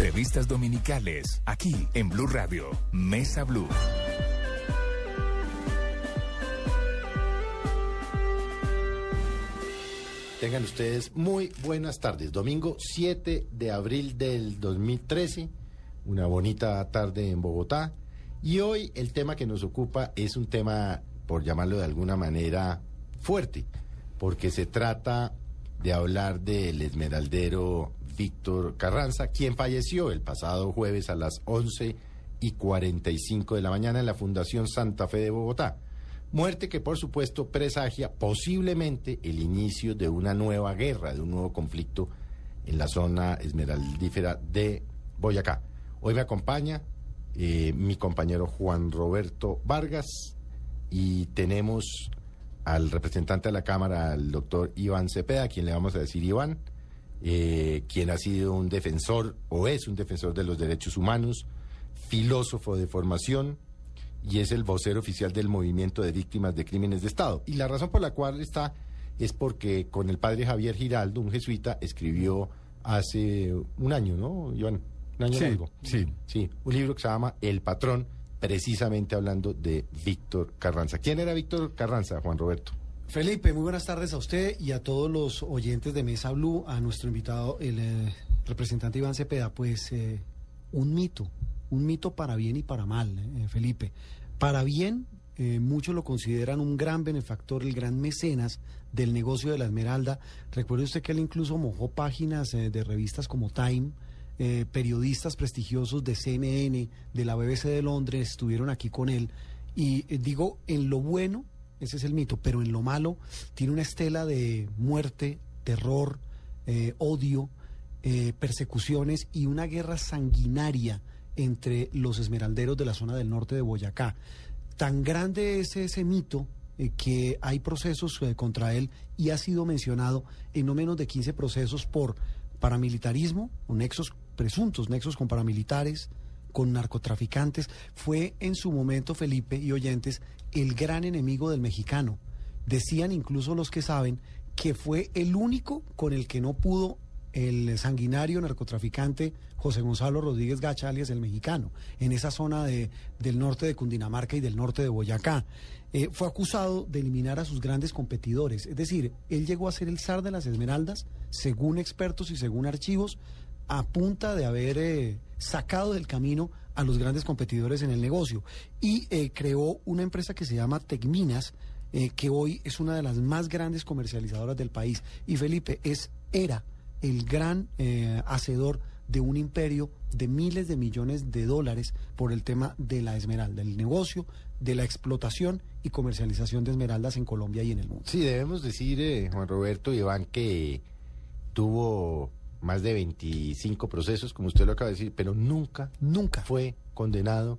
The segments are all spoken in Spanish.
Entrevistas dominicales, aquí en Blue Radio, Mesa Blue. Tengan ustedes muy buenas tardes. Domingo 7 de abril del 2013, una bonita tarde en Bogotá. Y hoy el tema que nos ocupa es un tema, por llamarlo de alguna manera, fuerte, porque se trata de hablar del esmeraldero Víctor Carranza, quien falleció el pasado jueves a las 11 y 45 de la mañana en la Fundación Santa Fe de Bogotá. Muerte que por supuesto presagia posiblemente el inicio de una nueva guerra, de un nuevo conflicto en la zona esmeraldífera de Boyacá. Hoy me acompaña eh, mi compañero Juan Roberto Vargas y tenemos al representante de la Cámara, al doctor Iván Cepeda, a quien le vamos a decir Iván, eh, quien ha sido un defensor o es un defensor de los derechos humanos, filósofo de formación, y es el vocero oficial del movimiento de víctimas de crímenes de Estado. Y la razón por la cual está es porque con el padre Javier Giraldo, un jesuita, escribió hace un año, ¿no, Iván? Un año sí, algo. Sí. Sí, un libro que se llama El Patrón, precisamente hablando de Víctor Carranza. ¿Quién era Víctor Carranza, Juan Roberto? Felipe, muy buenas tardes a usted y a todos los oyentes de Mesa Blue, a nuestro invitado, el eh, representante Iván Cepeda. Pues eh, un mito, un mito para bien y para mal, eh, Felipe. Para bien, eh, muchos lo consideran un gran benefactor, el gran mecenas del negocio de la Esmeralda. Recuerde usted que él incluso mojó páginas eh, de revistas como Time. eh, periodistas prestigiosos de CNN, de la BBC de Londres, estuvieron aquí con él. Y eh, digo, en lo bueno, ese es el mito, pero en lo malo tiene una estela de muerte, terror, eh, odio, eh, persecuciones y una guerra sanguinaria entre los esmeralderos de la zona del norte de Boyacá. Tan grande es ese mito eh, que hay procesos contra él y ha sido mencionado en no menos de 15 procesos por paramilitarismo o nexos presuntos, nexos con paramilitares, con narcotraficantes. Fue en su momento, Felipe y oyentes, el gran enemigo del mexicano. Decían incluso los que saben que fue el único con el que no pudo el sanguinario narcotraficante José Gonzalo Rodríguez Gacha, alias el mexicano, en esa zona de, del norte de Cundinamarca y del norte de Boyacá. Eh, fue acusado de eliminar a sus grandes competidores. Es decir, él llegó a ser el zar de las Esmeraldas, según expertos y según archivos, a punta de haber eh, sacado del camino a los grandes competidores en el negocio. Y eh, creó una empresa que se llama Tecminas, eh, que hoy es una de las más grandes comercializadoras del país. Y Felipe es, era el gran hacedor de un imperio de miles de millones de dólares por el tema de la esmeralda, el negocio de la explotación y comercialización de esmeraldas en Colombia y en el mundo. Sí, debemos decir, Juan Roberto Iván, que tuvo más de 25 procesos, como usted lo acaba de decir, pero nunca, Nunca. fue condenado,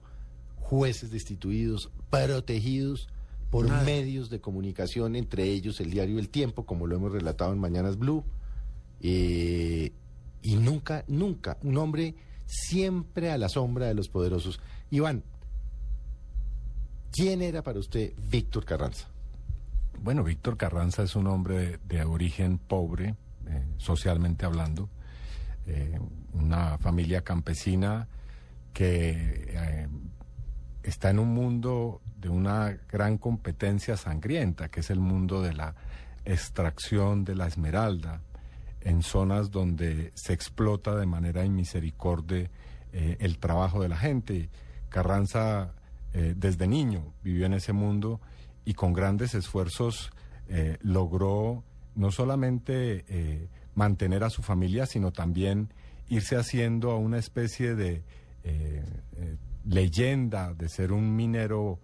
jueces destituidos, protegidos por Nada. medios de comunicación, entre ellos el diario El Tiempo, como lo hemos relatado en Mañanas Blue, eh, y nunca, nunca, un hombre siempre a la sombra de los poderosos. Iván, ¿quién era para usted Víctor Carranza? Bueno, Víctor Carranza es un hombre de, de origen pobre, eh, socialmente hablando, eh, una familia campesina que eh, está en un mundo de una gran competencia sangrienta, que es el mundo de la extracción de la esmeralda, en zonas donde se explota de manera inmisericordia eh, el trabajo de la gente. Carranza desde niño vivió en ese mundo y con grandes esfuerzos logró no solamente eh, mantener a su familia, sino también irse haciendo a una especie de eh, eh, leyenda de ser un minero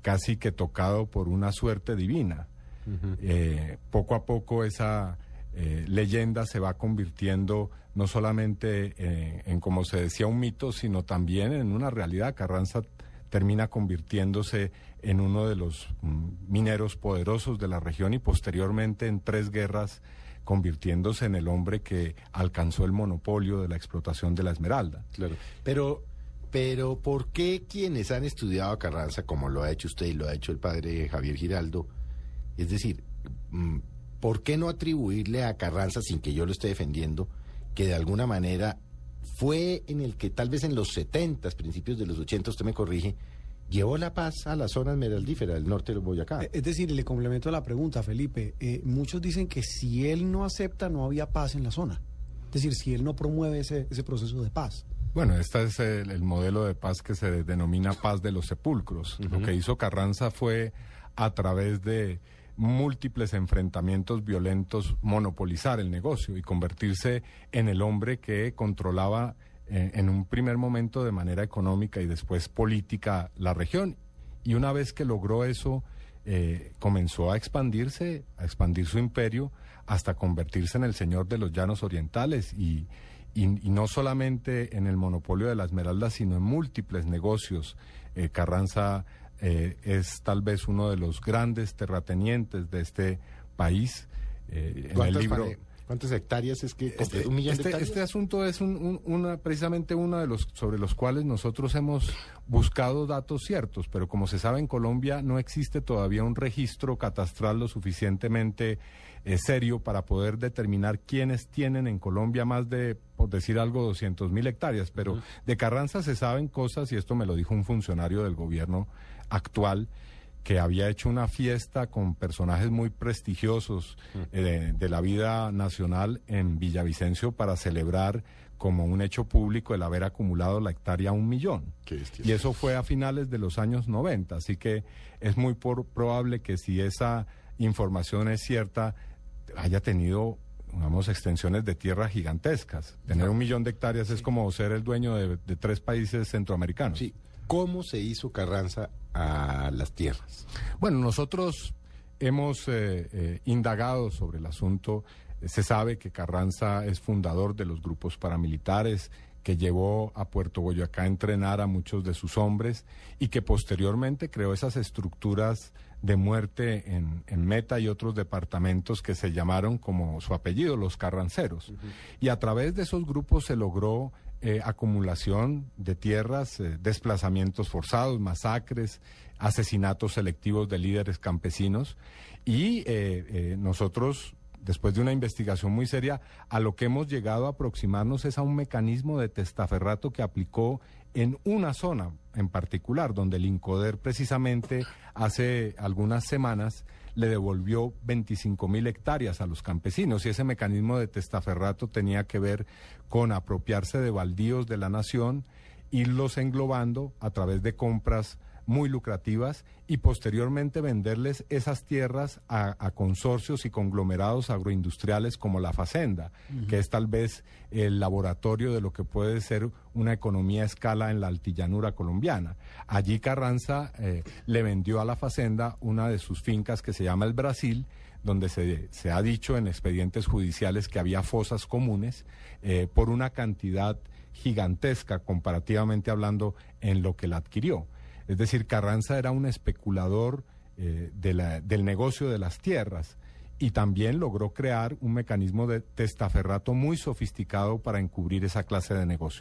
casi que tocado por una suerte divina. Poco a poco esa leyenda se va convirtiendo no solamente en, como se decía, un mito, sino también en una realidad. Carranza termina convirtiéndose en uno de los mm, mineros poderosos de la región y posteriormente en tres guerras convirtiéndose en el hombre que alcanzó el monopolio de la explotación de la esmeralda. Claro. Pero, pero, ¿por qué quienes han estudiado a Carranza, como lo ha hecho usted y lo ha hecho el padre Javier Giraldo, es decir, mm, ¿por qué no atribuirle a Carranza, sin que yo lo esté defendiendo, que de alguna manera fue en el que tal vez en los 70, principios de los 80, usted me corrige, llevó la paz a la zona esmeraldífera del norte de Boyacá. Eh, Es decir, le complemento la pregunta, Felipe. eh, muchos dicen que si él no acepta, no había paz en la zona. Es decir, si él no promueve ese, ese proceso de paz. Bueno, este es el, el modelo de paz que se denomina paz de los sepulcros. Lo que hizo Carranza fue, a través de múltiples enfrentamientos violentos, monopolizar el negocio y convertirse en el hombre que controlaba eh, en un primer momento de manera económica y después política la región. Y una vez que logró eso, eh, comenzó a expandirse, a expandir su imperio hasta convertirse en el señor de los llanos orientales y, y, no solamente en el monopolio de la esmeralda, sino en múltiples negocios. Eh, Carranza eh, es tal vez uno de los grandes terratenientes de este país. Eh, en el ¿Cuántas, libro... ¿Cuántas hectáreas es que Este, completó? un millón de este- hectáreas? este asunto es un- un- una, precisamente uno de los sobre los cuales nosotros hemos buscado datos ciertos, pero como se sabe en Colombia no existe todavía un registro catastral lo suficientemente eh, serio para poder determinar quiénes tienen en Colombia más de, por decir algo, 200 mil hectáreas. Pero de Carranza se saben cosas, y esto me lo dijo un funcionario del gobierno actual, que había hecho una fiesta con personajes muy prestigiosos eh, de, la vida nacional en Villavicencio para celebrar como un hecho público el haber acumulado la hectárea un millón. Y eso fue a finales de los años 90, así que es muy por- probable que si esa información es cierta, haya tenido, digamos, extensiones de tierra gigantescas. Tener un millón de hectáreas es como ser el dueño de, de tres países centroamericanos. Sí. ¿Cómo se hizo Carranza a las tierras? Bueno, nosotros hemos eh, eh, indagado sobre el asunto. Se sabe que Carranza es fundador de los grupos paramilitares que llevó a Puerto Boyacá a entrenar a muchos de sus hombres y que posteriormente creó esas estructuras de muerte en, en Meta y otros departamentos que se llamaron como su apellido, los carranceros. Y a través de esos grupos se logró eh, acumulación de tierras, eh, desplazamientos forzados, masacres, asesinatos selectivos de líderes campesinos. Y eh, nosotros después de una investigación muy seria, a lo que hemos llegado a aproximarnos es a un mecanismo de testaferrato que aplicó en una zona en particular, donde el INCODER precisamente hace algunas semanas le devolvió 25 mil hectáreas a los campesinos. Y ese mecanismo de testaferrato tenía que ver con apropiarse de baldíos de la nación, irlos englobando a través de compras muy lucrativas y posteriormente venderles esas tierras a, a consorcios y conglomerados agroindustriales como la Facenda, que es tal vez el laboratorio de lo que puede ser una economía a escala en la altillanura colombiana. Allí Carranza eh, le vendió a la Facenda una de sus fincas que se llama el Brasil, donde se, se ha dicho en expedientes judiciales que había fosas comunes eh, por una cantidad gigantesca comparativamente hablando en lo que la adquirió. Es decir, Carranza era un especulador eh, del negocio de las tierras y también logró crear un mecanismo de testaferrato muy sofisticado para encubrir esa clase de negocio.